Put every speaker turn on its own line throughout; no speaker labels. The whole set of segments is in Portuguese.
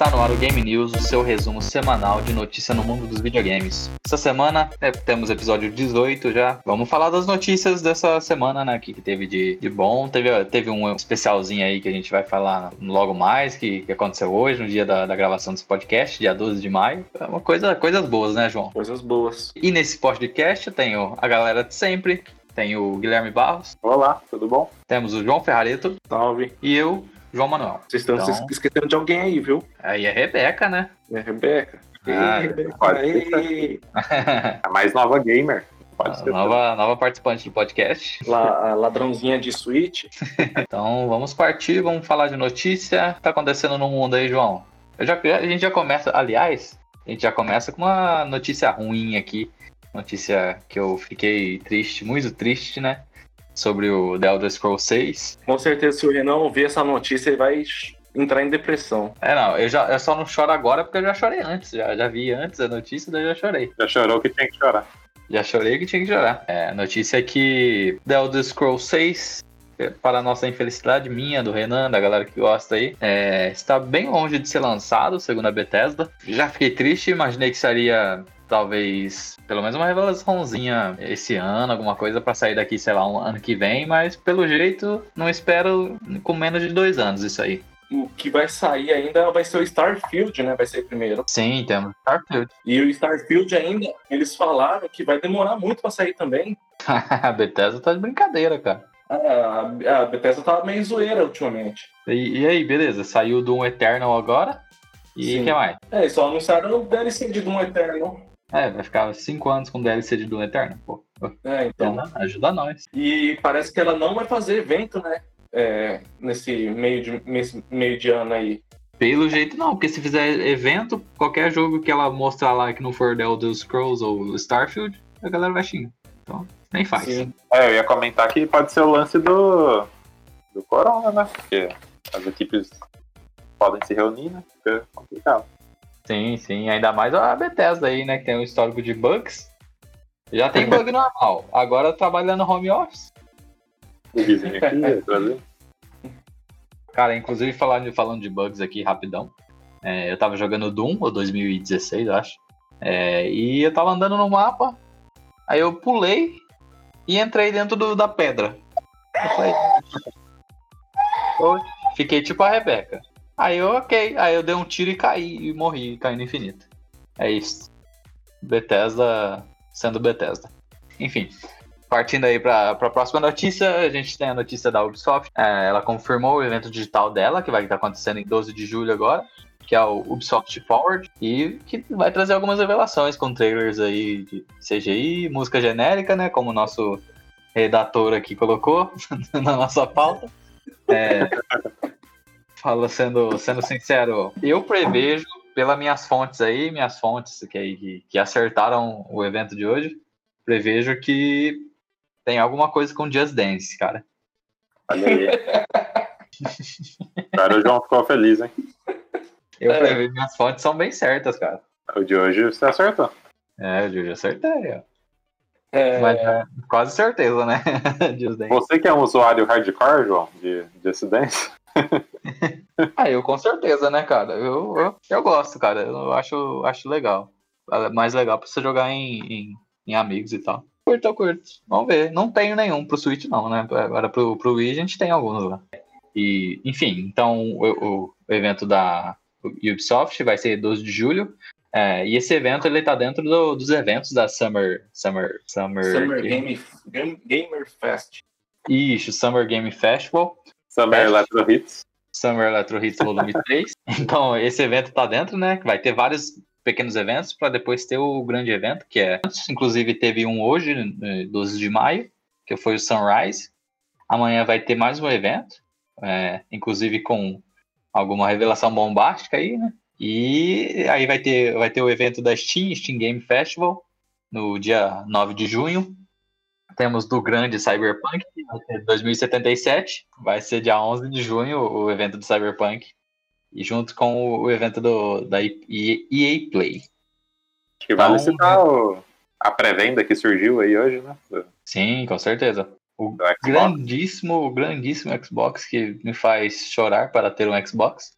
Está no ar o Game News, o seu resumo semanal de notícia no mundo dos videogames. Essa semana é, temos episódio 18 já. Vamos falar das notícias dessa semana, né? Que, que teve de, de bom. Teve, teve um especialzinho aí que a gente vai falar logo mais, que, que aconteceu hoje, no dia da, da gravação desse podcast, dia 12 de maio. É uma coisa, coisas boas, né, João?
Coisas boas.
E nesse podcast eu tenho a galera de sempre. Tem o Guilherme Barros.
Olá, tudo bom?
Temos o João Ferrareto.
Salve.
E eu, João Manuel.
Vocês estão
Então-
se esquecendo de alguém aí, viu?
Aí é Rebeca, né?
É Rebeca.
Ah,
Ei, Rebeca.
pode
Ei.
A mais nova gamer. Pode ser.
nova, nova participante do podcast.
La- a ladrãozinha de Switch.
Então vamos partir, vamos falar de notícia. O que tá acontecendo no mundo aí, João? Eu já, a gente já começa, aliás, a gente já começa com uma notícia ruim aqui. Notícia que eu fiquei triste, muito triste, né? Sobre o The Elder Scrolls 6.
Com certeza, se o Renan ouvir essa notícia, ele vai entrar em depressão.
É, não, eu, já, eu só não choro agora porque eu já chorei antes. Já, já vi antes a notícia, daí já chorei.
Já chorou que tinha que chorar.
Já chorei que tinha que chorar. É, a notícia é que The Elder Scrolls 6, é, para a nossa infelicidade, minha, do Renan, da galera que gosta aí, é, está bem longe de ser lançado, segundo a Bethesda. Já fiquei triste, imaginei que seria talvez pelo menos uma revelaçãozinha esse ano, alguma coisa para sair daqui, sei lá, um ano que vem, mas pelo jeito não espero com menos de dois anos isso aí.
O que vai sair ainda vai ser o Starfield, né? Vai ser primeiro.
Sim, temos Starfield.
E o Starfield ainda, eles falaram que vai demorar muito pra sair também.
a Bethesda tá de brincadeira, cara.
A, a Bethesda tava meio zoeira ultimamente.
E, e aí, beleza? Saiu do Eternal agora. E o que mais?
É, só anunciaram o DLC de Doom Eternal.
É, vai ficar cinco anos com DLC de Doom Eternal. Pô,
É, então.
ajuda, ajuda nós.
E parece que ela não vai fazer evento, né? É, nesse meio de, nesse meio de ano aí.
Pelo jeito não, porque se fizer evento, qualquer jogo que ela mostrar lá que não for The Elder Scrolls ou Starfield, a galera vai xingar. Então, nem faz.
Sim.
É, eu ia comentar que pode ser o lance do, do Corona, né? Porque as equipes podem se reunir, né? Fica complicado.
Sim, sim. Ainda mais a Bethesda aí, né? Que tem um histórico de bugs. Já tem bug normal. Agora trabalhando no home office.
O vizinho aqui, Brasil.
Cara, inclusive falando de, falando de bugs aqui rapidão. é, eu tava jogando Doom, ou 2016, eu acho. É, e eu tava andando no mapa. Aí eu pulei e entrei dentro do- da pedra. Eu falei. Fiquei tipo a Rebeca. Aí eu, ok. Aí eu dei um tiro e caí e morri, caí no infinito. É isso. Bethesda sendo Bethesda. Enfim. Partindo aí para a próxima notícia, a gente tem a notícia da Ubisoft. É, ela confirmou o evento digital dela, que vai estar acontecendo em 12 de julho agora, que é o Ubisoft Forward, e que vai trazer algumas revelações com trailers aí de CGI, música genérica, né, como o nosso redator aqui colocou na nossa pauta. É, fala sendo, sendo sincero, eu prevejo, pelas minhas fontes aí, minhas fontes que, que, que acertaram o evento de hoje, prevejo que tem alguma coisa com Just Dance, cara.
Olha aí. Agora o João ficou feliz, hein?
Eu
É.
prevejo, minhas fontes são bem certas, cara.
O de hoje você acertou.
É, eu já acertei, ó.
É,
Mas é quase certeza, né? Just Dance.
Você que é um usuário hardcore, João, de, de acidentes,
Ah, eu com certeza, né, cara? Eu, eu, eu gosto, cara. Eu acho, acho legal. É Mais legal pra você jogar em, em, em amigos e tal. Curto, eu curto. Vamos ver. Não tenho nenhum pro Switch, não, né? Agora pro, pro Wii a gente tem alguns lá. E, enfim, então o, o, o evento da Ubisoft vai ser 12 de julho. É, e esse evento ele tá dentro do- dos eventos da Summer. Summer. Summer,
Summer Game, Game- Gamer Fest.
Isso, Summer Game Festival.
Summer. Electro Hits.
Summer Electro Hits Volume 3. Então, esse evento tá dentro, né? Vai ter vários pequenos eventos para depois ter o grande evento, que é. Inclusive, teve um hoje, eh, 12 de maio, que foi o Sunrise. Amanhã vai ter mais um evento, é, inclusive com alguma revelação bombástica aí, né? E aí vai ter, vai ter o evento da Steam, Steam Game Festival, no dia 9 de junho. Temos do grande Cyberpunk, que vai ser 2077. Vai ser dia 11 de junho o evento do Cyberpunk. E junto com o, evento do, da EA Play.
Que vale
Então,
citar o- a pré-venda que surgiu aí hoje, né?
Sim, com certeza. O grandíssimo, grandíssimo Xbox que me faz chorar para ter um Xbox.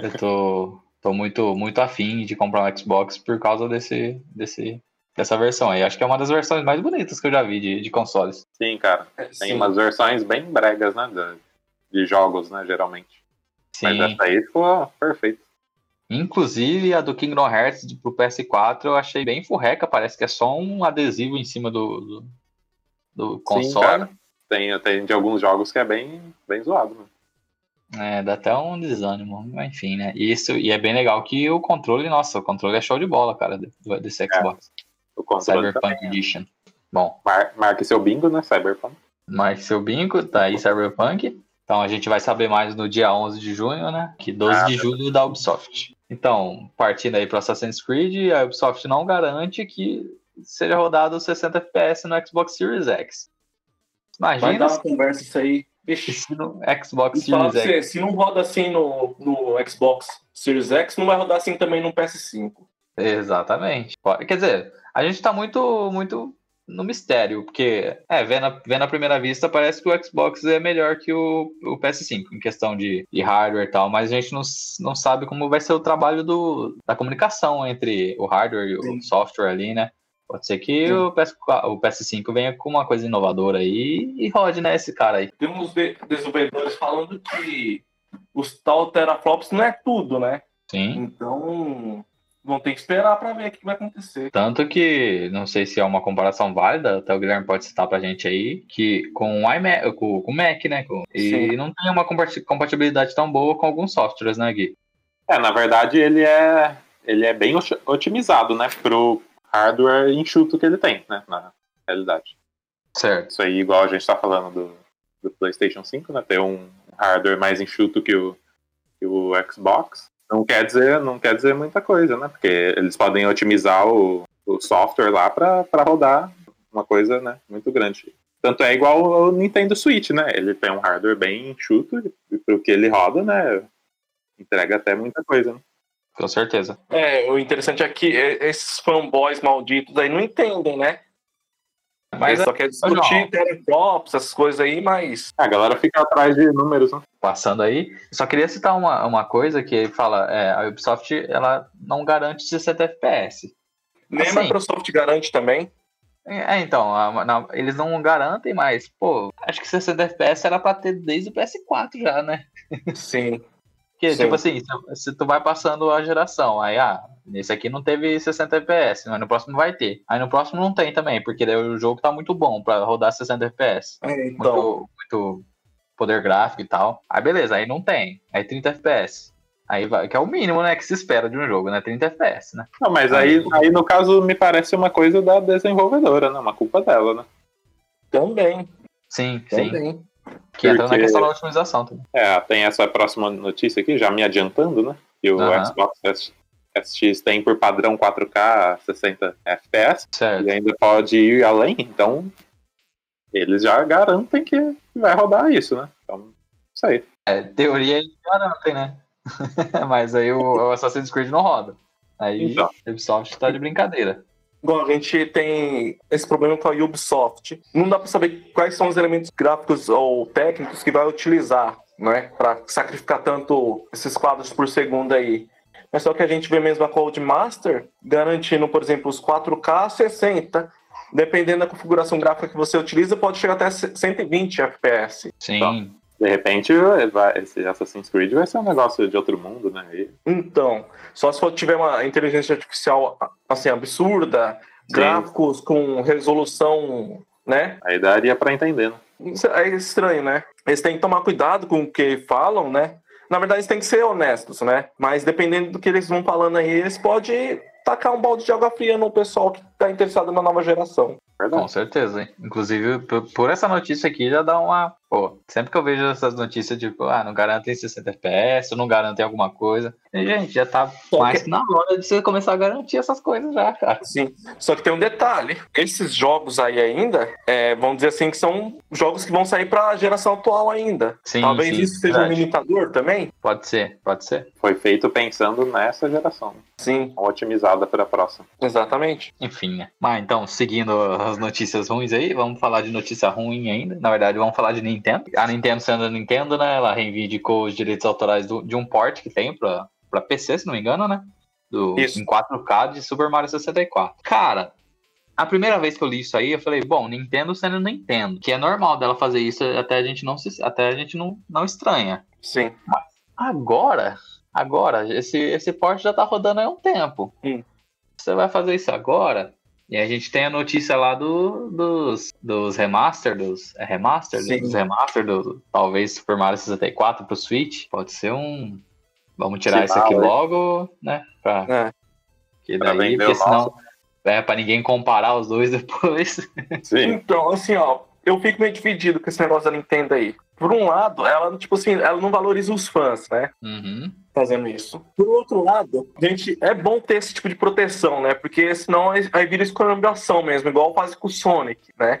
Eu tô, tô muito, muito afim de comprar um Xbox por causa desse, desse, dessa versão aí. Acho que é uma das versões mais bonitas que eu já vi de, de consoles.
Sim, cara.
É,
Tem
sim.
umas versões bem bregas, né? De, de jogos, né, geralmente. Mas
Sim.
essa aí ficou perfeito.
Inclusive a do Kingdom Hearts pro PS4 eu achei bem furreca, parece que é só um adesivo em cima do, do, do console.
cara. Tem, tem de alguns jogos que é bem, bem zoado, né?
É, dá até um desânimo, mas enfim, né? E Isso, e é bem legal que o controle, nossa, o controle é show de bola, cara, desse Xbox.
O controle
Cyberpunk
também.
Edition. Bom,
Mar, marque seu bingo, né? Cyberpunk.
mas seu bingo, tá aí Cyberpunk. Então a gente vai saber mais no dia 11 de junho, né? Que 12
Ah,
de julho da Ubisoft. Então, partindo aí para Assassin's Creed, a Ubisoft não garante que seja rodado 60 FPS no Xbox Series X.
Vai
Imagina
dar uma conversa isso aí. Vixe.
se no Xbox
falar
Series X.
você, se não roda assim no, no Xbox Series X, não vai rodar assim também no PS5.
Exatamente. Quer dizer, a gente tá muito, muito no mistério, porque, é, vendo, a- vendo à primeira vista, parece que o Xbox é melhor que o, o PS5 em questão de, de hardware e tal, mas a gente não, não sabe como vai ser o trabalho do, da comunicação entre o hardware e o
Sim.
software ali, né? Pode ser que
Sim.
o, PS, o PS5 venha com uma coisa inovadora aí e rode, né, esse cara aí.
Tem uns de- desenvolvedores falando que os tal teraflops não é tudo, né?
Sim.
Então, vão ter que esperar pra ver o que vai acontecer.
Tanto que, não sei se é uma comparação válida, até o Guilherme pode citar pra gente aí, que com o iMac, com, com o Mac, né? com- e não tem uma compati- compatibilidade tão boa com alguns softwares, né, Gui?
É, na verdade, ele é, ele é bem oti- otimizado, né? Pro hardware enxuto que ele tem, né? Na realidade.
Certo.
Isso aí, igual a gente tá falando do, do PlayStation 5, né? Ter um hardware mais enxuto que o, que o Xbox. Não quer dizer, não quer dizer muita coisa, né? Porque eles podem otimizar o, o software lá pra, pra rodar uma coisa, né? Muito grande. Tanto é igual ao Nintendo Switch, né? Ele tem um hardware bem enxuto e pro que ele roda, né? Entrega até muita coisa, né?
Com certeza.
É, o interessante é que esses fanboys malditos aí não entendem, né?
Mas
só querem discutir teraflops, essas coisas aí, mas
A galera fica atrás de números, né?
passando aí, só queria citar uma, uma coisa que fala, é, a Ubisoft, ela não garante 60 FPS.
nem
Assim.
a Microsoft garante também.
É, então, a- na- eles não garantem, mas, pô, acho que 60 FPS era pra ter desde o PS4 já, né?
Sim.
Porque,
Sim.
tipo assim, se, se tu vai passando a geração, aí, ah, nesse aqui não teve 60 FPS, mas no próximo vai ter. Aí no próximo não tem também, porque daí o jogo tá muito bom pra rodar 60 FPS.
É, então,
Muito, muito poder gráfico e tal. Aí beleza, aí não tem. Aí 30 FPS. Aí vai, que é o mínimo, né, que se espera de um jogo, né? 30 FPS, né?
Não, mas aí, aí no caso me parece uma coisa da desenvolvedora, né? Uma culpa dela, né?
também,
Sim, sim. Que entra na
Porque-
questão da otimização também.
É, tem essa próxima notícia aqui, já me adiantando, né? Que o
Aham.
Xbox SX tem por padrão 4K 60 FPS
Certo.
e ainda pode ir além, então eles já garantem que vai rodar isso, né? Então, isso aí.
É, teoria eles garantem, né? Mas aí o, o Assassin's Creed não roda. Aí
Então.
o Ubisoft tá de brincadeira.
Igual a gente tem esse problema com a Ubisoft. Não dá pra saber quais são os elementos gráficos ou técnicos que vai utilizar, né? Pra sacrificar tanto esses quadros por segundo aí. Mas só que a gente vê mesmo a Codemaster garantindo, por exemplo, os 4K 60. Dependendo da configuração gráfica que você utiliza, pode chegar até 120 FPS.
Sim.
Tá. De repente, vai- esse Assassin's Creed vai ser um negócio de outro mundo, né? E-
Então, só se for tiver uma inteligência artificial assim absurda, gráficos com resolução, né?
aí daria pra entender, né?
É estranho, né? Eles têm que tomar cuidado com o que falam, né? Na verdade, eles têm que ser honestos, né? Mas dependendo do que eles vão falando aí, eles podem tacar um balde de água fria no pessoal que tá interessado na nova geração.
Com
Verdade.
certeza, hein? Inclusive, por, por essa notícia aqui já dá uma. Pô, sempre que eu vejo essas notícias, tipo, ah, não garantem 60 FPS, não garantem alguma coisa. E, gente, já tá
Só
mais
que-
na hora de você começar a garantir essas coisas já, cara.
Sim. Só que tem um detalhe: esses jogos aí ainda, é, vamos dizer assim, que são jogos que vão sair pra geração atual ainda.
Sim,
Talvez
sim,
isso seja um
verdade.
limitador também?
Pode ser, pode ser.
Foi feito pensando nessa geração?
Sim,
otimizada para a próxima.
exatamente.
Enfim, né? Mas então, seguindo as notícias ruins aí, vamos falar de notícia ruim ainda. Na verdade, vamos falar de Nintendo. A Nintendo sendo a Nintendo, né? Ela reivindicou os direitos autorais do, de um port que tem pra, pra PC, se não me engano, né? Do,
Isso.
em 4K de Super Mario 64. Cara, a primeira vez que eu li isso aí, eu falei, bom, Nintendo sendo Nintendo. Que é normal dela fazer isso, até a gente não se, até a gente não, não estranha.
Sim.
Agora, agora, esse, esse port já tá rodando há um tempo.
Hum.
Você vai fazer isso agora? E a gente tem a notícia lá do, dos, dos remaster, dos. É remaster?
Sim.
Dos remaster do talvez Super Mario 64 pro Switch. Pode ser um. Vamos tirar isso aqui logo, né? Pra,
É.
que
Pra
daí,
vender
porque senão.
nosso.
É, pra ninguém comparar os dois depois.
Sim.
Então, assim, ó, eu fico meio dividido com esse negócio da Nintendo aí. Por um lado, ela, tipo assim, ela não valoriza os fãs, né?
Uhum.
Fazendo isso. Por outro lado, gente, é bom ter esse tipo de proteção, né? Porque senão aí vira escolhambação mesmo, igual faz com o Sonic, né?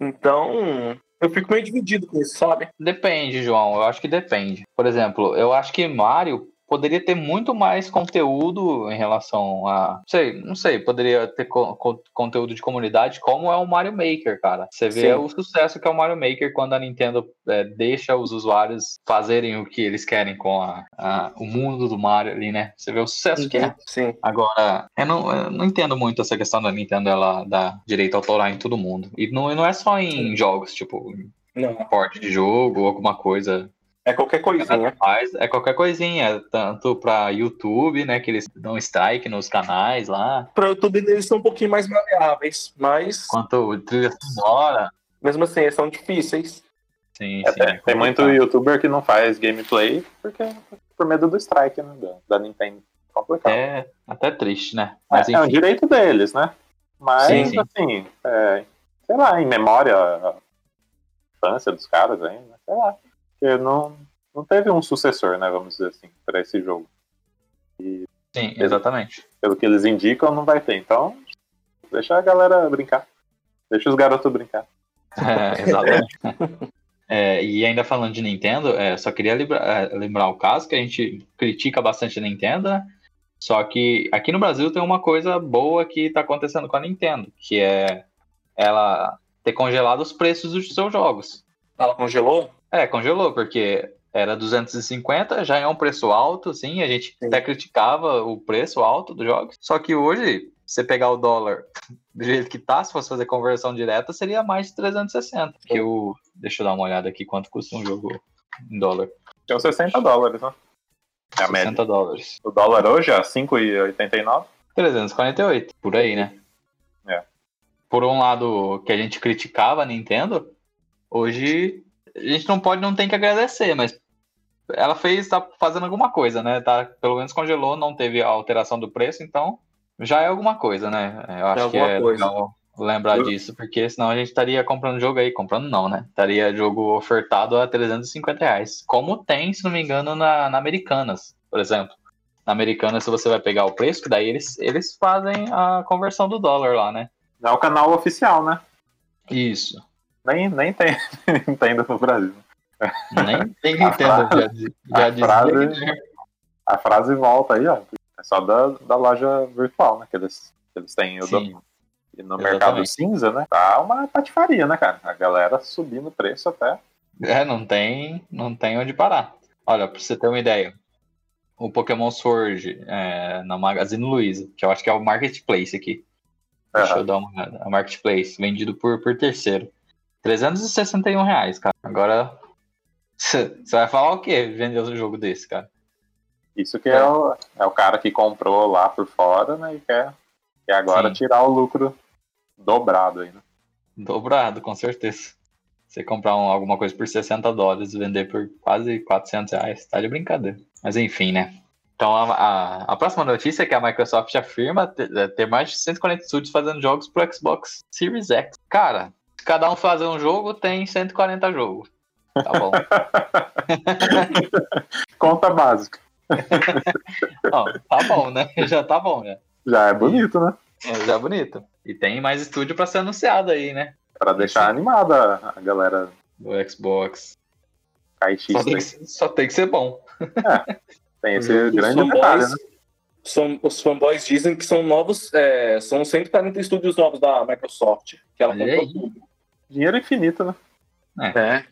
Então, eu fico meio dividido com isso, sabe?
Depende, João. Eu acho que depende. Por exemplo, eu acho que Mario poderia ter muito mais conteúdo em relação a. Não sei, não sei, poderia ter co- co- conteúdo de comunidade como é o Mario Maker, cara. Você vê
Sim.
o sucesso que é o Mario Maker quando a Nintendo é, deixa os usuários fazerem o que eles querem com a, a- o mundo do Mario ali, né? Você vê o sucesso que é.
Sim.
Agora, eu não, eu não entendo muito essa questão da Nintendo ela dar direito autoral em todo mundo. E não, não é só em jogos, tipo,
Não.
porte de jogo ou alguma coisa
É qualquer coisinha.
Faz, é qualquer coisinha, tanto pra YouTube, né, que eles dão strike nos canais lá,
Pra YouTube eles são um pouquinho mais maleáveis, mas
quanto trilha sonora.
mesmo assim, eles são difíceis.
Sim,
É,
sim.
tem, tem muito youtuber que não faz gameplay porque por medo do strike, né? Da, da Nintendo. Complicado.
É até triste, né?
É,
Mas
é um
enfim.
direito deles, né? Mas,
Sim, sim.
assim, é, sei lá, em memória a infância dos caras ainda, sei lá. Porque não, não teve um sucessor, né? Vamos dizer assim, pra esse jogo.
Sim, exatamente.
Pelo que eles indicam, não vai ter. Então, deixa a galera brincar. Deixa os garotos brincar.
É, exatamente. É, e ainda falando de Nintendo, é, só queria lembra- é, lembrar o caso que a gente critica bastante a Nintendo, né? Só que aqui no Brasil tem uma coisa boa que tá acontecendo com a Nintendo, que é ela ter congelado os preços dos seus jogos.
Ela congelou?
É, congelou, porque era 250, já é um preço alto, sim, a gente
Sim.
até criticava o preço alto dos jogos. Só que hoje, você pegar o dólar do jeito que tá, se fosse fazer conversão direta, seria mais de 360. Que o, deixa eu dar uma olhada aqui quanto custa um jogo em dólar.
Uns 60 dólares, né? É a média.
60 dólares.
O dólar hoje é 5,89.
348, por aí, né?
É.
Por um lado, que a gente criticava a Nintendo, hoje a gente não pode, não tem que agradecer, mas ela fez, tá fazendo alguma coisa, né? Tá, pelo menos congelou, não teve a alteração do preço, então já é alguma coisa, né? Eu acho que
alguma
é
coisa.
legal lembrar
Eu-
disso, porque senão a gente estaria comprando jogo aí, comprando não, né? Estaria jogo ofertado a 350 reais. Como tem, se não me engano, na, na Americanas, por exemplo. Na Americanas, se você vai pegar o preço, que daí eles, eles fazem a conversão do dólar lá, né?
É o canal oficial, né?
Isso.
Nem, nem tem Nintendo no Brasil.
Nem tem
A
Nintendo, já,
frase-
já
a
dizia
frase-
que-
A frase volta aí, ó. É só da, da loja virtual, né? Que eles, que eles têm o domínio. E no
Exatamente.
mercado cinza, né? Tá uma patifaria, né, cara? A galera subindo o preço até.
É, não tem, não tem onde parar. Olha, pra você ter uma ideia, o Pokémon Sword é, na Magazine Luiza, que eu acho que é o Marketplace aqui. Deixa
Aham.
eu dar uma olhada. A Marketplace, vendido por, por terceiro. 361 reais, cara. Agora, você vai falar o quê? Vender um jogo desse, cara?
Isso que é, o, é o cara que comprou lá por fora, né? E quer, quer agora
Sim.
tirar o lucro dobrado aí, né?
Dobrado, com certeza. Você comprar um- alguma coisa por 60 dólares e vender por quase 400 reais, tá de brincadeira. Mas enfim, né? Então a, a, a próxima notícia é que a Microsoft afirma ter, é, ter mais de 140 estúdios fazendo jogos pro Xbox Series X. Cara, cada um fazer um jogo, tem 140 jogos. Tá bom.
Conta básica.
Não, tá bom, né? Já tá bom, né?
Já é bonito, né?
É, já é bonito. E tem mais estúdio pra ser anunciado aí, né?
Pra deixar animada a galera
Do Xbox. Só
caixista.
tem, que, ser- só tem que ser bom.
Tem esse
Os
grande
fanboys-
detalhe, né?
São, os fanboys dizem que são novos, é, são 140 estúdios novos da Microsoft, que ela comprou tudo.
Dinheiro infinito, né?
É.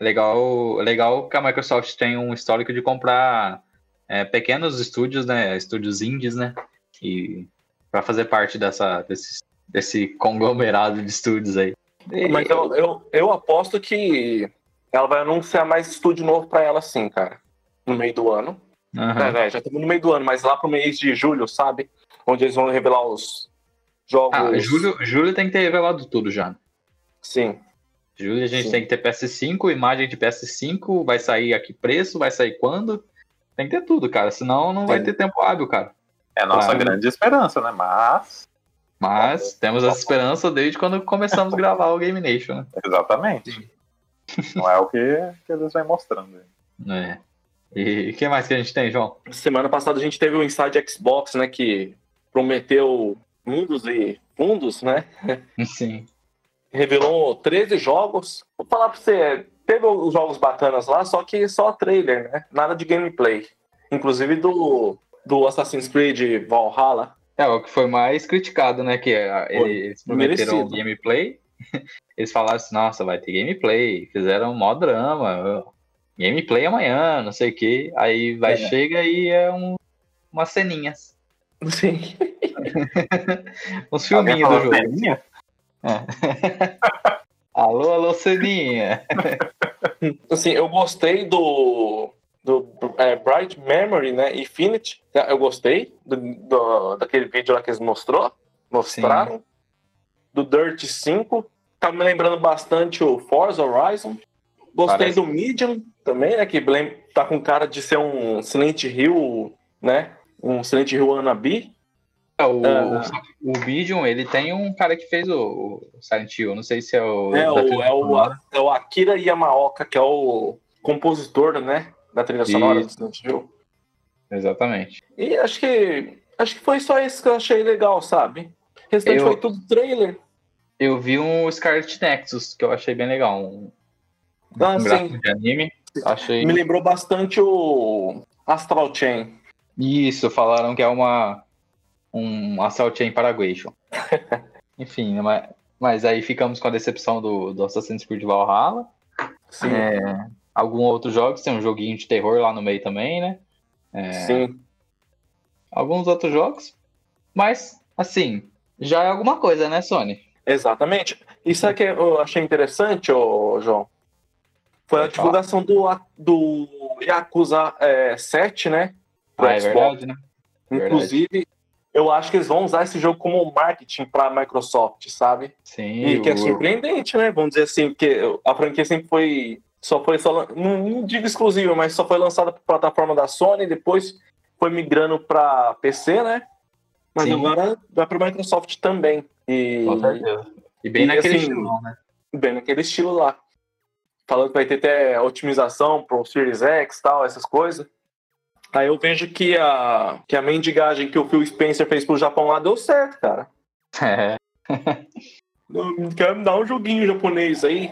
Legal, legal que a Microsoft tem um histórico de comprar é, pequenos estúdios, né? Estúdios indies, né? E para fazer parte dessa, desse, desse conglomerado de estúdios aí. E-
Mas eu, eu, eu aposto que ela vai anunciar mais estúdio novo pra ela sim, cara. No meio do ano.
Aham.
É, já estamos no meio do ano, mas lá pro mês de julho, sabe? Onde eles vão revelar os jogos.
Ah, julho, julho tem que ter revelado tudo já.
Sim.
Julho a gente
Sim.
tem que ter PS5, imagem de PS5, vai sair a que preço, vai sair quando. Tem que ter tudo, cara. Senão não vai
Sim.
ter tempo hábil, cara.
É a nossa
Claro.
grande esperança, né? Mas.
Mas temos essa esperança desde quando começamos a gravar o Game Nation, né?
Exatamente. Não é o que, que eles vêm mostrando.
É. E o que mais que a gente tem, João?
Semana passada a gente teve o Inside Xbox, né? Que prometeu mundos e fundos, né?
Sim.
Revelou 13 jogos. Vou falar pra você, teve os jogos bacanas lá, só que só trailer, né? Nada de gameplay. Inclusive do, do Assassin's Creed Valhalla.
É, o que foi mais criticado, né? Que
Foi.
eles prometeram
Merecido.
gameplay. Eles falaram assim, nossa, vai ter gameplay. Fizeram mó drama. Gameplay amanhã, não sei o que. Aí vai,
É.
chega e é um, umas ceninhas.
Sim.
Uns filminhos do jogo.
ceninha?
Alô, alô, ceninha.
Assim, eu gostei do, do é, Bright Memory, né? Infinity. Eu gostei do, do- daquele vídeo lá que eles mostrou, mostraram. Do Dirt 5. Tá me lembrando bastante o Forza Horizon. Gostei
Parece.
do Medium também, né? Que tá com cara de ser um Silent Hill, né? Um Silent Hill Wannabe.
É, o,
Ah.
o, o ele tem um cara que fez o, o Silent Hill. Não sei se é o.
É o, é, o,
sonora.
é o Akira Yamaoka, que é o compositor, né? Da trilha sonora do. Silent Hill.
Exatamente.
E acho que acho que foi só isso que eu achei legal, sabe? O restante
Eu-
foi tudo trailer.
Eu vi um Scarlet Nexus, que eu achei bem legal. Um,
Ah,
um
sim.
de anime. Achei.
Me lembrou bastante o Astral Chain.
Isso, falaram que é uma um Assault Chain Paraguation. Enfim, né, mas, mas aí ficamos com a decepção do, do Assassin's Creed Valhalla.
Sim,
É, alguns outros jogos, tem um joguinho de terror lá no meio também, né? É,
sim.
Alguns outros jogos. Mas, assim, já é alguma coisa, né, Sony?
Exatamente. E sabe o que eu achei interessante, ô, João? Foi a
falar.
divulgação do, do Yakuza é, 7, né?
Ah, é verdade, né? Verdade.
Eu acho que eles vão usar esse jogo como marketing para a Microsoft, sabe?
Sim.
E que é
o-
surpreendente, né? Vamos dizer assim, porque a franquia sempre foi. Só foi só. Não, não digo exclusiva, mas só foi lançada para plataforma da Sony, depois foi migrando para PC, né? Mas
Sim.
agora vai para Microsoft também. E.
E bem
E,
naquele
assim,
estilo, né?
bem naquele estilo lá. Falando que vai ter até otimização pro Series X tal, essas coisas. Aí eu vejo que a, que a mendigagem que o Phil Spencer fez pro Japão lá deu certo, cara.
É.
Não, Quer me dar um joguinho japonês aí?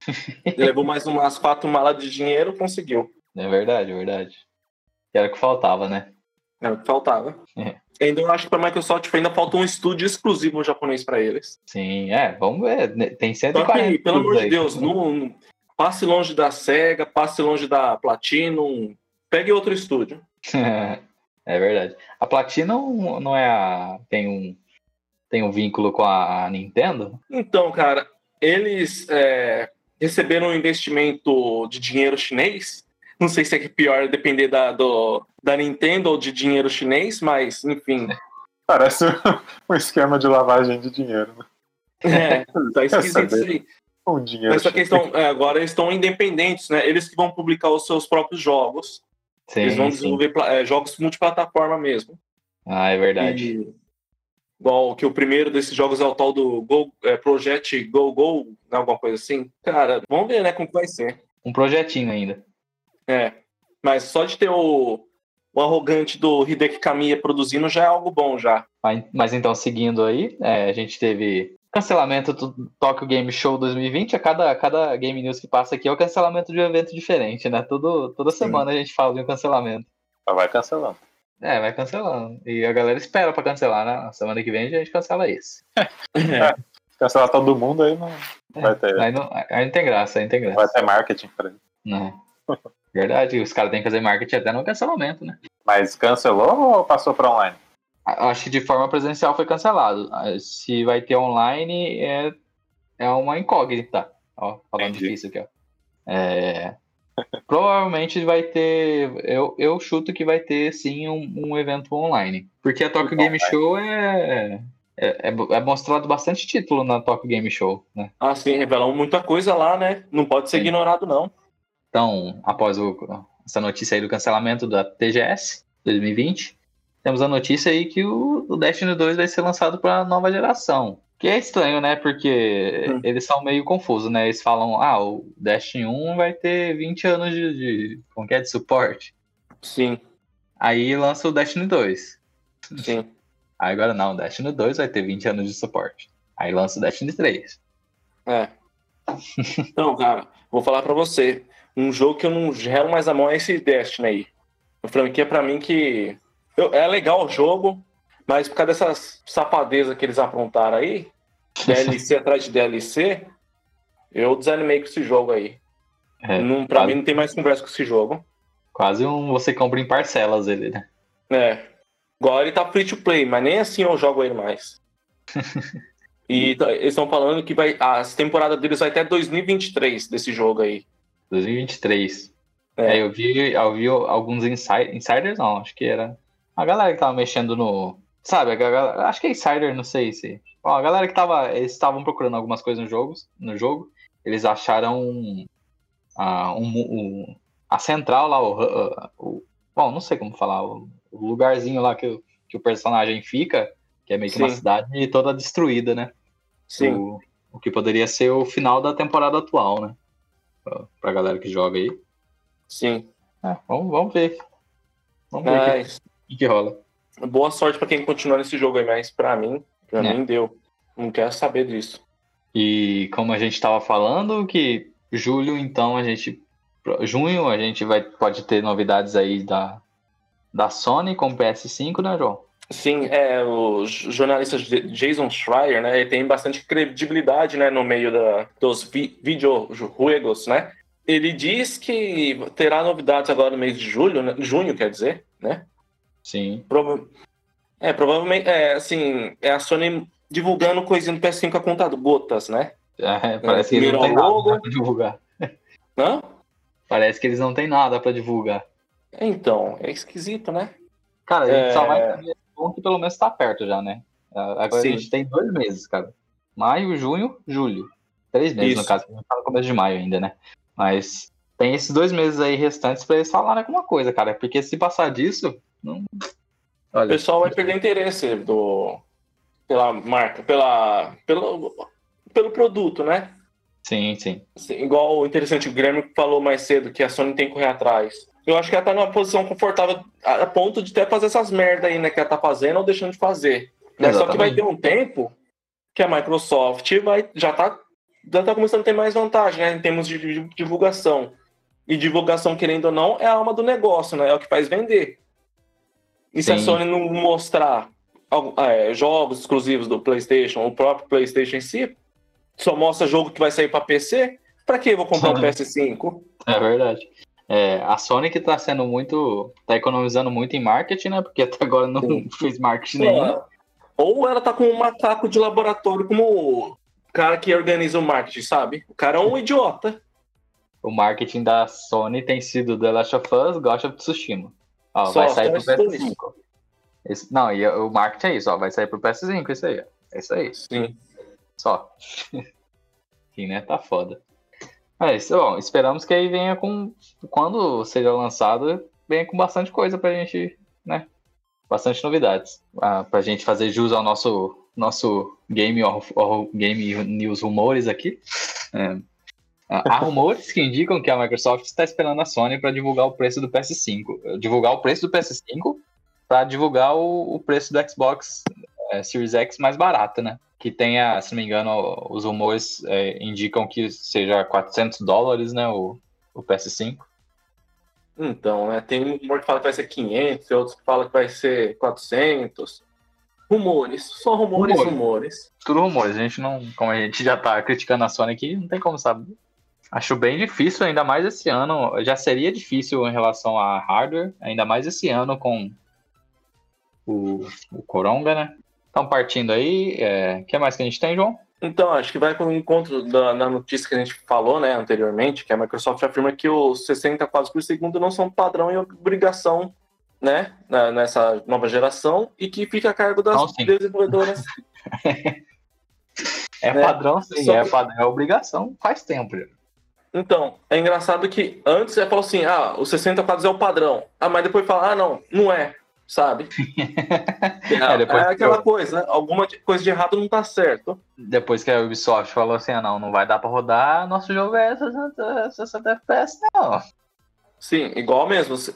Levou mais umas quatro malas de dinheiro, conseguiu.
É verdade, é verdade. Era o que faltava, né?
Era o que faltava.
É.
Ainda eu acho que pra Microsoft ainda falta um estúdio exclusivo japonês pra eles.
Sim, é, vamos ver. né, Tem
Só
140.
que, pelo amor de. Deus, não, não- passe longe da SEGA, passe longe da Platinum, pegue outro estúdio.
é verdade. A Platinum não é a. Tem um. Tem um vínculo com a Nintendo?
Então, cara, eles é, receberam um investimento de dinheiro chinês. Não sei se é que pior depender da, do, da Nintendo ou de dinheiro chinês, mas enfim.
Parece um esquema de lavagem de dinheiro. Né?
É, tá esquisito isso aí.
Um dinheiro.
Mas só que eles estão, é, agora eles estão independentes, né? Eles que vão publicar os seus próprios jogos.
Sim,
eles vão desenvolver é, jogos multiplataforma mesmo.
Ah, é verdade.
E, igual que o primeiro desses jogos é o tal do Go, é, Project Go Go, né, alguma coisa assim. Cara, vamos ver, né, como que vai ser.
Um projetinho ainda.
É. Mas só de ter o, o arrogante do Hideki Kamiya produzindo já é algo bom já.
Mas, mas então, seguindo aí, é, a gente teve cancelamento do Tokyo Game Show 2020. A cada, cada Game News que passa aqui é o cancelamento de um evento diferente, né? Todo, toda
Sim.
semana a gente fala de um cancelamento.
Só vai cancelando.
É, vai cancelando. E a galera espera pra cancelar, né? Na semana que vem a gente cancela esse.
É.
Cancelar todo mundo aí não. Vai ter,
Aí não, aí não tem graça, aí não tem graça.
vai ter marketing pra ele.
Né? Verdade, os caras têm que fazer marketing até no cancelamento, né?
Mas cancelou ou passou pra online?
Acho que de forma presencial foi cancelado. Ah, Se vai ter online é, é uma incógnita. Ó, falando
Entendi.
difícil aqui, ó. É, provavelmente vai ter. Eu, eu chuto que vai ter sim um, um evento online. Porque a Tokyo Game. Show é, é, é, é mostrado bastante título na Tokyo Game Show, né?
Ah, sim, revelam muita coisa lá, né? Não pode ser
Sim.
ignorado, não.
Então, após o- essa notícia aí do cancelamento da TGS 2020, temos a notícia aí que o, o Destiny 2 vai ser lançado para nova geração. Que é estranho, né? Porque
Hum.
eles são meio confusos, né? Eles falam, ah, o Destiny 1 vai ter 20 anos de, de, como que é, de suporte.
Sim,
Aí lança o Destiny 2.
sim.
Aí agora não, o Destiny 2 vai ter 20 anos de suporte. Aí lança o Destiny 3.
É. Então, cara, vou falar pra você. Um jogo que eu não gero mais a mão é esse Destiny aí. A franquia pra mim que. Eu- é legal o jogo, mas por causa dessas safadezas que eles aprontaram aí, DLC atrás de DLC, eu desanimei com esse jogo aí.
É,
não, pra
quase,
mim não tem mais conversa com esse jogo.
quase um você compra em parcelas ele, né?
É. Agora ele tá free to play, mas nem assim eu jogo ele mais. E tá- eles estão falando que vai, as temporadas deles vai até 2023 desse jogo aí.
2023.
É.
É, eu vi, eu vi alguns insi- insiders, não, acho que era a galera que tava mexendo no. Sabe, a galera, acho que é insider, não sei se. A galera que tava. Eles estavam procurando algumas coisas no jogo, no jogo eles acharam um, ah, um, um- a central lá, o, o- Bom, não sei como falar, o, o lugarzinho lá que, o- que o personagem fica, que é meio que uma
Sim.
cidade toda destruída, né?
Sim.
O, o que poderia ser o final da temporada atual, né? Pra, galera que joga aí.
Sim.
É, vamos, vamos ver. Vamos ver
Mas,
que, que rola.
boa sorte pra quem continua nesse jogo aí, mas pra mim, pra
É.
mim deu. Não quero saber disso.
E como a gente estava falando, que julho, então, a gente. Junho a gente vai, pode ter novidades aí da, da Sony com o PS5, né, João?
Sim, é, o jornalista Jason Schreier, né, ele tem bastante credibilidade, né, no meio da, dos vi videojuegos, né? Ele diz que terá novidades agora no mês de julho, né, junho, quer dizer, né?
Sim.
Prova é, provavelmente, é, assim, é a Sony divulgando coisinha do PS5 a conta gotas, né?
É, parece que eles não têm nada pra divulgar.
Hã?
Parece que eles não têm nada pra divulgar.
Então, é esquisito, né?
Cara, a gente
É.
só vai saber bom que pelo menos tá perto já, né? Agora
Sim.
a gente tem dois meses, cara. Maio, junho, julho. Três meses, no
Isso.
caso, a gente tá no começo de maio ainda, né? Mas tem esses dois meses aí restantes pra eles falarem alguma coisa, cara. Porque se passar disso, não.
O
Olha,
pessoal vai perder interesse do, pela marca, pela, pelo, pelo produto, né?
sim, sim.
Assim, Igual o interessante o Grêmio falou mais cedo, que a Sony tem que correr atrás. Eu acho que ela tá numa posição confortável a a ponto de até fazer essas merda aí, né? Que ela tá fazendo ou deixando de fazer. Né? Só que vai ter um tempo que a Microsoft vai, já, tá, já tá começando a ter mais vantagem, né? Em termos de di- divulgação. E divulgação, querendo ou não, é a alma do negócio, né? É o que faz vender. E se a. Sony não mostrar é, jogos exclusivos do PlayStation, o próprio PlayStation em si, só mostra jogo que vai sair para PC, pra que eu vou comprar um PS5?
É verdade. É, a Sony que tá sendo muito. tá economizando muito em marketing, né? Porque até agora não
Sim.
fez marketing nenhum.
Ou ela tá com um macaco de laboratório como o cara que organiza o marketing, sabe? O cara é um idiota.
O marketing da Sony tem sido The Last of Us, Ghost of Tsushima. Ó,
Só,
vai sair pro
só isso.
PS5. Esse- não, e o marketing é isso, ó. Vai sair pro PS5, isso aí. ó. É isso aí.
Sim.
Só. Sim, né? Tá foda. É isso, bom, esperamos que aí venha com. Quando seja lançado, venha com bastante coisa pra gente, né? Bastante novidades. Ah, pra gente fazer jus ao nosso, nosso game, or- or- game news rumores aqui. É. Há rumores que indicam que a Microsoft está esperando a Sony para divulgar o preço do PS5. Divulgar o preço do PS5 para divulgar o, o preço do Xbox é, Series X mais barato, né? Que tenha, se não me engano, os rumores é, indicam que seja 400 dólares, né? O, o PS5.
Então, né? Tem um rumor que fala que vai ser 500, tem outros que falam que vai ser 400. Rumores, só rumores,
Rumores.
rumores.
Tudo rumores. A gente não. Como a gente já tá criticando a Sony aqui, não tem como saber. Acho bem difícil, ainda mais esse ano. Já seria difícil em relação a hardware, ainda mais esse ano com o, o Coronga, né? Então, partindo aí, o que mais que a gente tem, João?
Então, acho que vai com o encontro da, da notícia que a gente falou né, anteriormente, que a Microsoft afirma que os 60 quadros por segundo não são padrão e obrigação né, na- nessa nova geração e que fica a cargo das
Não,
desenvolvedoras.
É
É,
padrão, sim,
só
é,
que-
padrão, é obrigação faz tempo já.
Então, é engraçado que antes você falou assim, ah, os 60 quadros é o padrão. Ah, mas depois fala, ah, não, não é, sabe? É,
É, depois
é
que
aquela
eu-
coisa, né? alguma de- coisa de errado não tá certo.
Depois que a Ubisoft falou assim, ah, não, não vai dar pra rodar, nosso jogo é 60, 60 FPS, não.
Sim, igual mesmo. Se,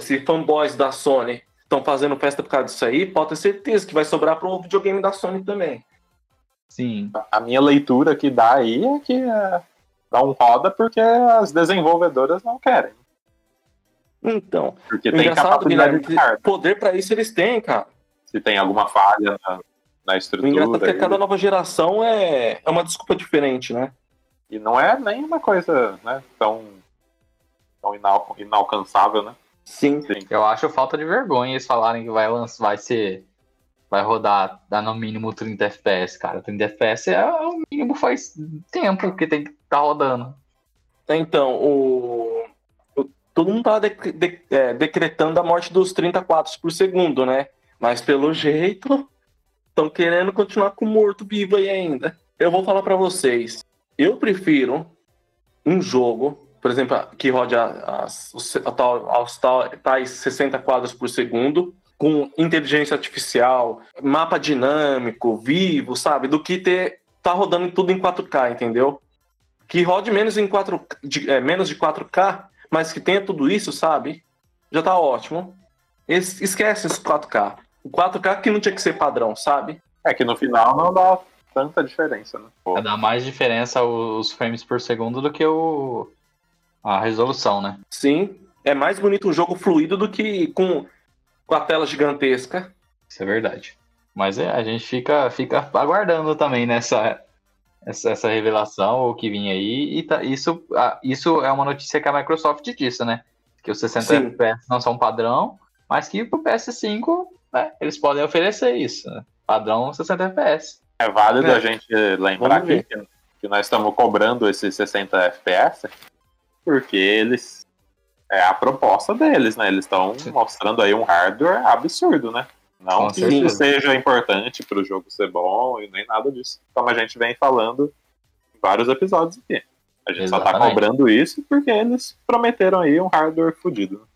se fanboys da Sony estão fazendo festa por causa disso aí, pode ter certeza que vai sobrar pro videogame da Sony também.
Sim.
A minha leitura que dá aí é que é, não roda porque as desenvolvedoras não querem.
Então,
Porque
o
tem
engraçado,
capacidade de hardware.
poder pra isso eles têm, cara.
Se tem alguma falha na, na
O
estrutura.
engraçado é que cada nova geração é, é uma desculpa diferente, né?
E não é nem uma coisa né, tão, tão inal- inalcançável, né?
Sim.
Sim.
Eu acho falta de vergonha eles falarem que vai lançar, vai ser. Vai rodar dá no mínimo 30 FPS, cara. 30 FPS é o mínimo faz tempo que tem que tá rodando.
Então, o, o- todo mundo tá dec- de- é, decretando a morte dos 30 quadros por segundo, né? Mas pelo jeito, estão querendo continuar com o morto vivo aí ainda. Eu vou falar pra vocês. Eu prefiro um jogo, por exemplo, que rode as- aos tais 60 quadros por segundo, com inteligência artificial, mapa dinâmico, vivo, sabe? Do que ter tá rodando tudo em 4K, entendeu? Que rode menos em 4 de, é, menos de 4K, mas que tenha tudo isso, sabe? Já tá ótimo. Es- esquece esse 4K. O 4K que não tinha que ser padrão, sabe?
É que no final não dá tanta diferença, né? Pô,
dar mais diferença os frames por segundo do que o a resolução, né?
Sim, é mais bonito um jogo fluido do que com, com a tela gigantesca.
Isso é verdade. Mas é, a gente fica, fica aguardando também nessa essa, essa revelação, o que vinha aí. E tá- isso, isso é uma notícia que a Microsoft disse, né? Que os 60
Sim.
FPS não são padrão, mas que pro PS5 né, eles podem oferecer isso. né? Padrão 60 FPS.
É válido
É.
a gente lembrar que, que nós estamos cobrando esses 60 FPS porque eles. É a proposta deles, né? Eles estão mostrando aí um hardware absurdo, né? Não que isso seja importante para o jogo ser bom e nem nada disso. Como a gente vem falando em vários episódios aqui. A gente só tá
Exatamente.
cobrando isso porque eles prometeram aí um hardware fudido.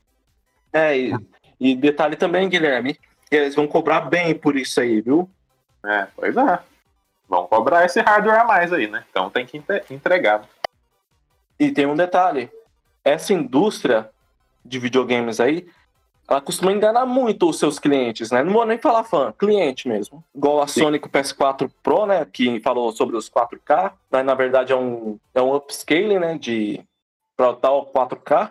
É, e, e detalhe também, Guilherme, eles vão cobrar bem por isso aí, viu?
É, pois é. Vão cobrar esse hardware a mais aí, né? Então tem que entre- entregar.
E tem um detalhe: essa indústria de videogames aí, ela costuma enganar muito os seus clientes, né? Não vou nem falar fã, cliente mesmo. Igual a
Sim.
Sony com o PS4 Pro, né? Que falou sobre os 4K, mas na verdade é um, é um upscaling, né? De para tal 4K.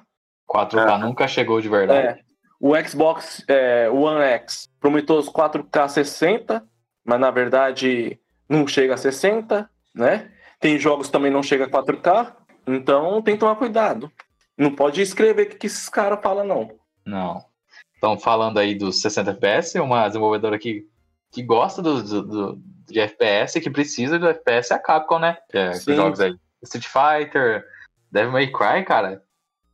4K
É.
nunca chegou de verdade.
É, o Xbox é, One X prometeu os 4K 60, mas na verdade não chega a 60, né? Tem jogos que também não chega a 4K, então tem que tomar cuidado. Não pode escrever o que, que esses caras falam, não.
Não. Então, falando aí dos 60 FPS, uma desenvolvedora que, que gosta do, do, do- de FPS e que precisa do FPS é a Capcom, né? É, jogos aí. Street Fighter, Devil May Cry, cara.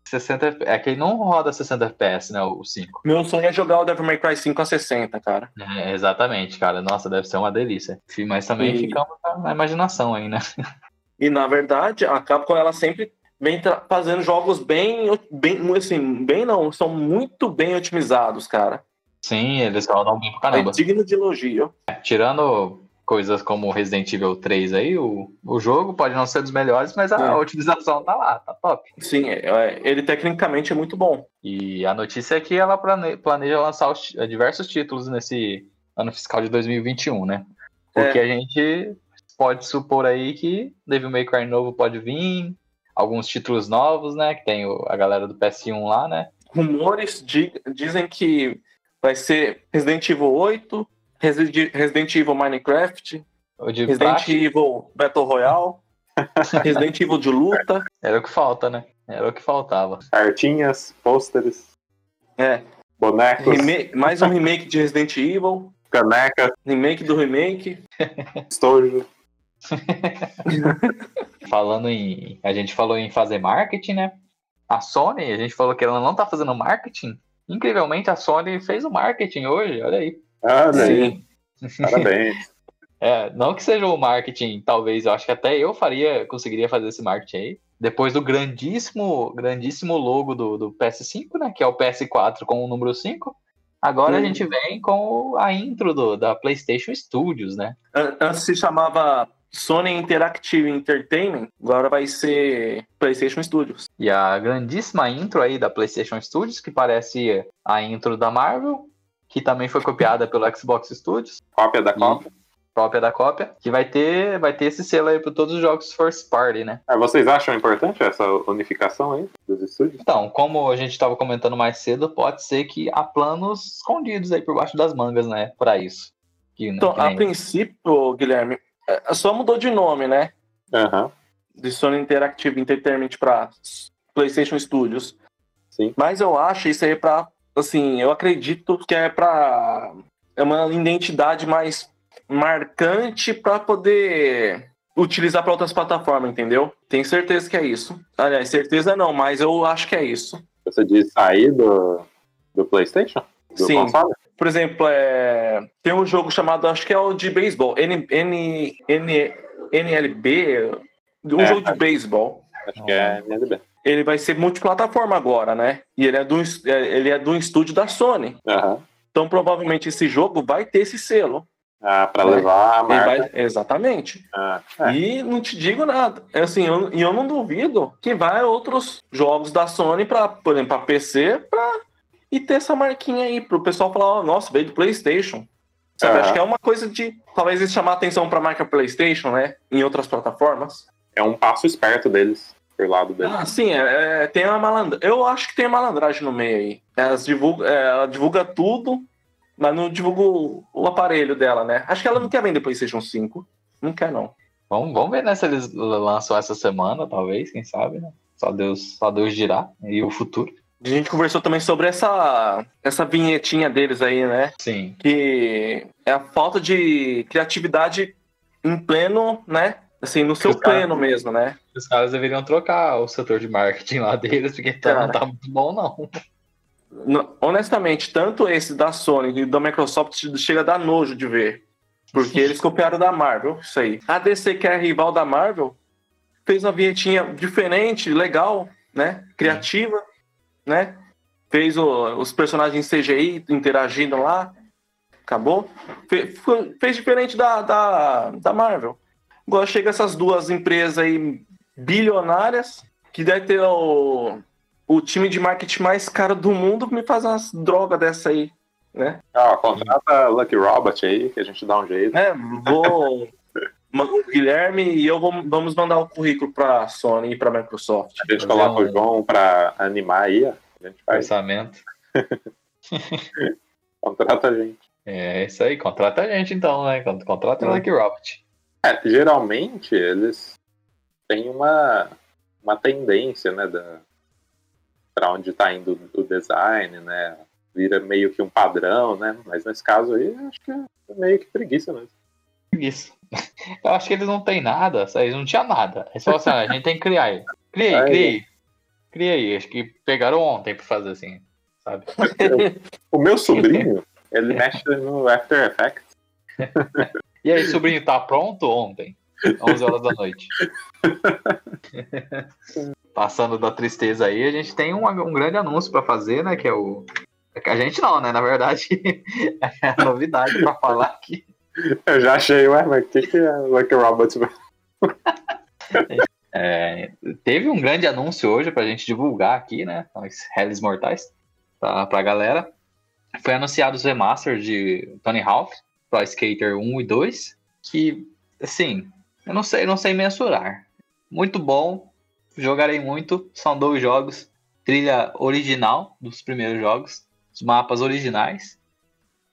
60 F- é que ele não roda 60 FPS, né? O 5.
Meu sonho é jogar o Devil May Cry 5 a 60, cara.
É, exatamente, cara. Nossa, deve ser uma delícia. Mas também
E-
ficamos na imaginação aí, né?
E na verdade, a Capcom ela sempre vem fazendo jogos bem, bem, assim, bem não, são muito bem otimizados, cara.
Sim, eles rodam bem pra
É
caramba.
digno de elogio.
Tirando coisas como Resident Evil 3 aí, o, o jogo pode não ser dos melhores, mas a
É.
otimização tá lá, tá top.
Sim, é- é- ele tecnicamente é muito bom.
E a notícia é que ela plane- planeja lançar os ti- diversos títulos nesse ano fiscal de 2021, né? Porque
É.
a gente pode supor aí que Devil May Cry novo pode vir, alguns títulos novos, né? Que tem o- a galera do PS1 lá, né?
rumores di- dizem que vai ser Resident Evil 8, Resident Evil Minecraft,
de
Resident
praxe
Evil Battle Royale, Resident Evil de luta.
era o que falta, né? Era o que faltava.
Cartinhas, pôsteres,
É,
bonecos,
remake- mais um remake de Resident Evil,
caneca,
remake do remake.
estojo.
Falando em. A gente falou em fazer marketing, né? A Sony, a gente falou que ela não tá fazendo marketing. Incrivelmente, a Sony fez o marketing hoje, olha aí.
Olha aí,
Sim.
parabéns.
É, não que seja o marketing, talvez, eu acho que até eu faria, conseguiria fazer esse marketing aí. Depois do grandíssimo, grandíssimo logo do, do PS5, né? Que é o PS4 com o número 5. Agora a
Hum.
gente vem com a intro do, da PlayStation Studios, né?
An- Antes se chamava Sony Interactive Entertainment, agora vai ser PlayStation Studios.
E a grandíssima intro aí da PlayStation Studios, que parece a intro da Marvel, que também foi copiada pelo Xbox Studios,
Cópia da cópia.
cópia da cópia, que vai ter, vai ter esse selo aí para todos os jogos first party, né?
Ah, vocês acham importante essa unificação aí dos estúdios?
Então, como a gente estava comentando mais cedo, pode ser que há planos escondidos aí por baixo das mangas, né, para isso. Que,
Então,
que
a
nem-
princípio, Guilherme, é, só mudou de nome, né?
Aham,
De Sony Interactive Entertainment para PlayStation Studios.
sim.
Mas eu acho isso aí pra. Assim, eu acredito que é pra. É uma identidade mais marcante pra poder utilizar para outras plataformas, entendeu? Tenho certeza que é isso. Aliás, certeza não, mas eu acho que é isso.
Você diz sair do, do PlayStation? Do
Sim.
console?
Por exemplo, é... tem um jogo chamado, acho que é o de beisebol, N... N... N... NLB, um
É,
jogo de
é.
beisebol.
Acho que é NLB.
Ele vai ser multiplataforma agora, né? E ele é do, ele é do estúdio da Sony.
Aham.
Então, provavelmente, esse jogo vai ter esse selo.
Ah, pra
É.
levar a marca.
vai- Exatamente.
Ah, é.
E não te digo nada. É Assim, eu, e eu não duvido que vai outros jogos da Sony, pra, por exemplo, para PC, pra, e ter essa marquinha aí, pro pessoal falar, ó, nossa, veio do PlayStation. Sabe?
Aham.
Acho que é uma coisa de. Talvez eles chamar atenção pra marca PlayStation, né? Em outras plataformas.
É um passo esperto deles, por lado deles.
Ah, sim, é, é, tem uma malandragem. Eu acho que tem malandragem no meio aí. Elas divulga, é, ela divulga tudo, mas não divulga o, o aparelho dela, né? Acho que ela não quer vender PlayStation 5. Não quer, não.
Vamos, vamos ver né, se eles lançam essa semana, talvez, quem sabe, né? Só Deus, só Deus dirá. E o futuro.
A gente conversou também sobre essa, essa vinhetinha deles aí, né?
Sim.
Que é a falta de criatividade em pleno, né? Assim, no seu
Os caras-
pleno mesmo, né?
Os caras deveriam trocar o setor de marketing lá deles, porque tá- não tá muito bom, não.
No- honestamente, tanto esse da Sony e da Microsoft chega a dar nojo de ver. Porque eles copiaram da Marvel, isso aí. A DC, que é rival da Marvel, fez uma vinhetinha diferente, legal, né? Criativa, né? Fez o- os personagens CGI interagindo lá. Acabou. Fe- fez diferente da, da, da Marvel. Agora chega essas duas empresas aí bilionárias, que deve ter o, o time de marketing mais caro do mundo, me faz umas drogas dessa aí, né?
Ó, contrata Lucky Robot aí, que a gente dá um jeito.
É, vou. O Guilherme e eu vamos vamos mandar o currículo pra Sony e pra Microsoft.
A gente coloca o João pra animar aí, ó. A gente faz.
Orçamento.
Contrata a gente.
É isso aí, contrata a gente então, né? Con- Contrata o. Lucky Robot.
É, geralmente eles têm uma, uma tendência, né, da, pra onde tá indo o design, né? Vira meio que um padrão, né? Mas nesse caso aí, acho que é meio que preguiça mesmo.
Isso. Eu acho que eles não têm nada, eles não tinham nada. É só assim, ó, a gente tem que criar aí. Criei,
Aí.
criei. Criei, acho que pegaram ontem pra fazer assim, sabe?
O meu sobrinho, ele mexe no After Effects.
E aí, sobrinho, tá pronto ontem? 11 horas da noite. Passando da tristeza aí, a gente tem um, um grande anúncio pra fazer, né? Que é o. A gente não, né? Na verdade, é a novidade pra falar aqui.
Eu já achei, ué, mas o que, que é Lucky Robot?
É, teve um grande anúncio hoje pra gente divulgar aqui, né? Os Hells Mortais, pra, pra galera. Foi anunciado os remasters de Tony Hawk, Pro Skater 1 e 2, que, assim, eu não sei, não sei mensurar. Muito bom, jogarei muito, são dois jogos, trilha original dos primeiros jogos, os mapas originais,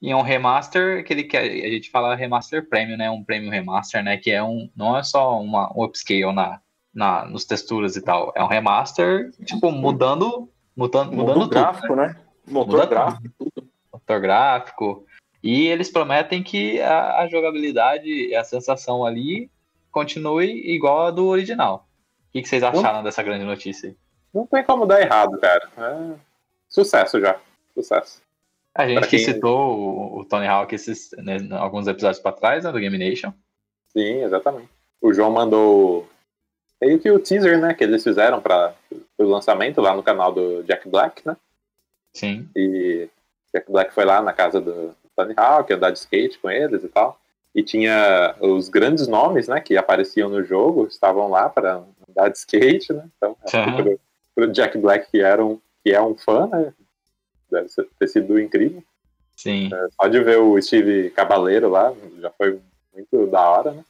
E é um remaster que ele quer. A gente fala remaster premium, né? Um premium remaster, né? Que é um. Não é só uma, um upscale na, na, nos texturas e tal. É um remaster, tipo, mudando. Mudando, mudando tudo.
gráfico, né? Motor
Muda
gráfico, tudo.
motor gráfico. E eles prometem que a, a jogabilidade e a sensação ali continue igual a do original. O que, que vocês acharam dessa grande notícia? aí?
Não tem como dar errado, cara. É sucesso já. Sucesso.
A gente
Pra
que
quem-
citou o, o Tony Hawk esses, né, alguns episódios para trás, né, do Game Nation.
Sim, exatamente. O João mandou meio que o teaser, né, que eles fizeram para o lançamento lá no canal do Jack Black, né?
Sim.
E Jack Black foi lá na casa do Tony Hawk, andar de skate com eles e tal. E tinha os grandes nomes, né, que apareciam no jogo, estavam lá para andar de skate, né? Então,
Aham.
pro, pro Jack Black, que, era um, que é um fã, né? Deve ser- ter sido incrível.
Sim.
Só de ver o Steve Cabaleiro lá, já foi muito da hora, né?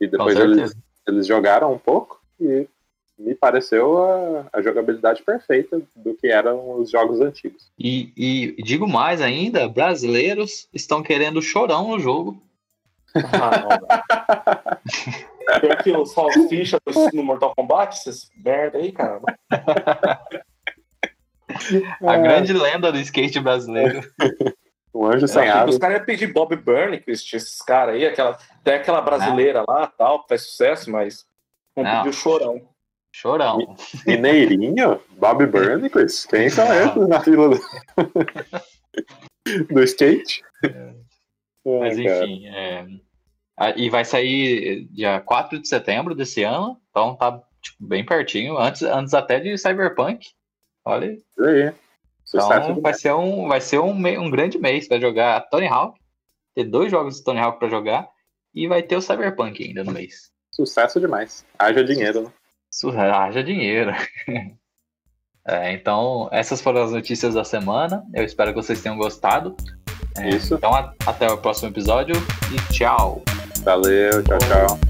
E depois eles, eles jogaram um pouco e me pareceu a, a jogabilidade perfeita do que eram os jogos antigos.
E, e digo mais ainda, brasileiros estão querendo chorão no jogo.
Ah, não. Pior que o Salsicha no Mortal Kombat, esses merda aí, cara.
A
É.
grande lenda do skate brasileiro.
Um anjo sem.
Os caras iam pedir Bob Burnquist, esses caras aí, aquela, até aquela brasileira lá, tal, que faz sucesso, mas não
Não.
pediu chorão.
Chorão.
Mineirinho? Bob Burnquist? Quem são esses na fila do, do skate?
Mas
Ai, cara.
enfim, é... e vai sair dia 4 de setembro desse ano, então tá tipo, bem pertinho, antes, antes até de Cyberpunk. Olha, aí.
Sucesso
então vai ser, um, vai ser um, um grande mês para jogar Tony Hawk, ter dois jogos de Tony Hawk para jogar e vai ter o Cyberpunk ainda no mês.
Sucesso demais. Haja dinheiro, né?
Isso haja dinheiro. É, então, essas foram as notícias da semana. Eu espero que vocês tenham gostado. É,
Isso.
Então, a- até o próximo episódio e tchau.
Valeu, tchau, tchau.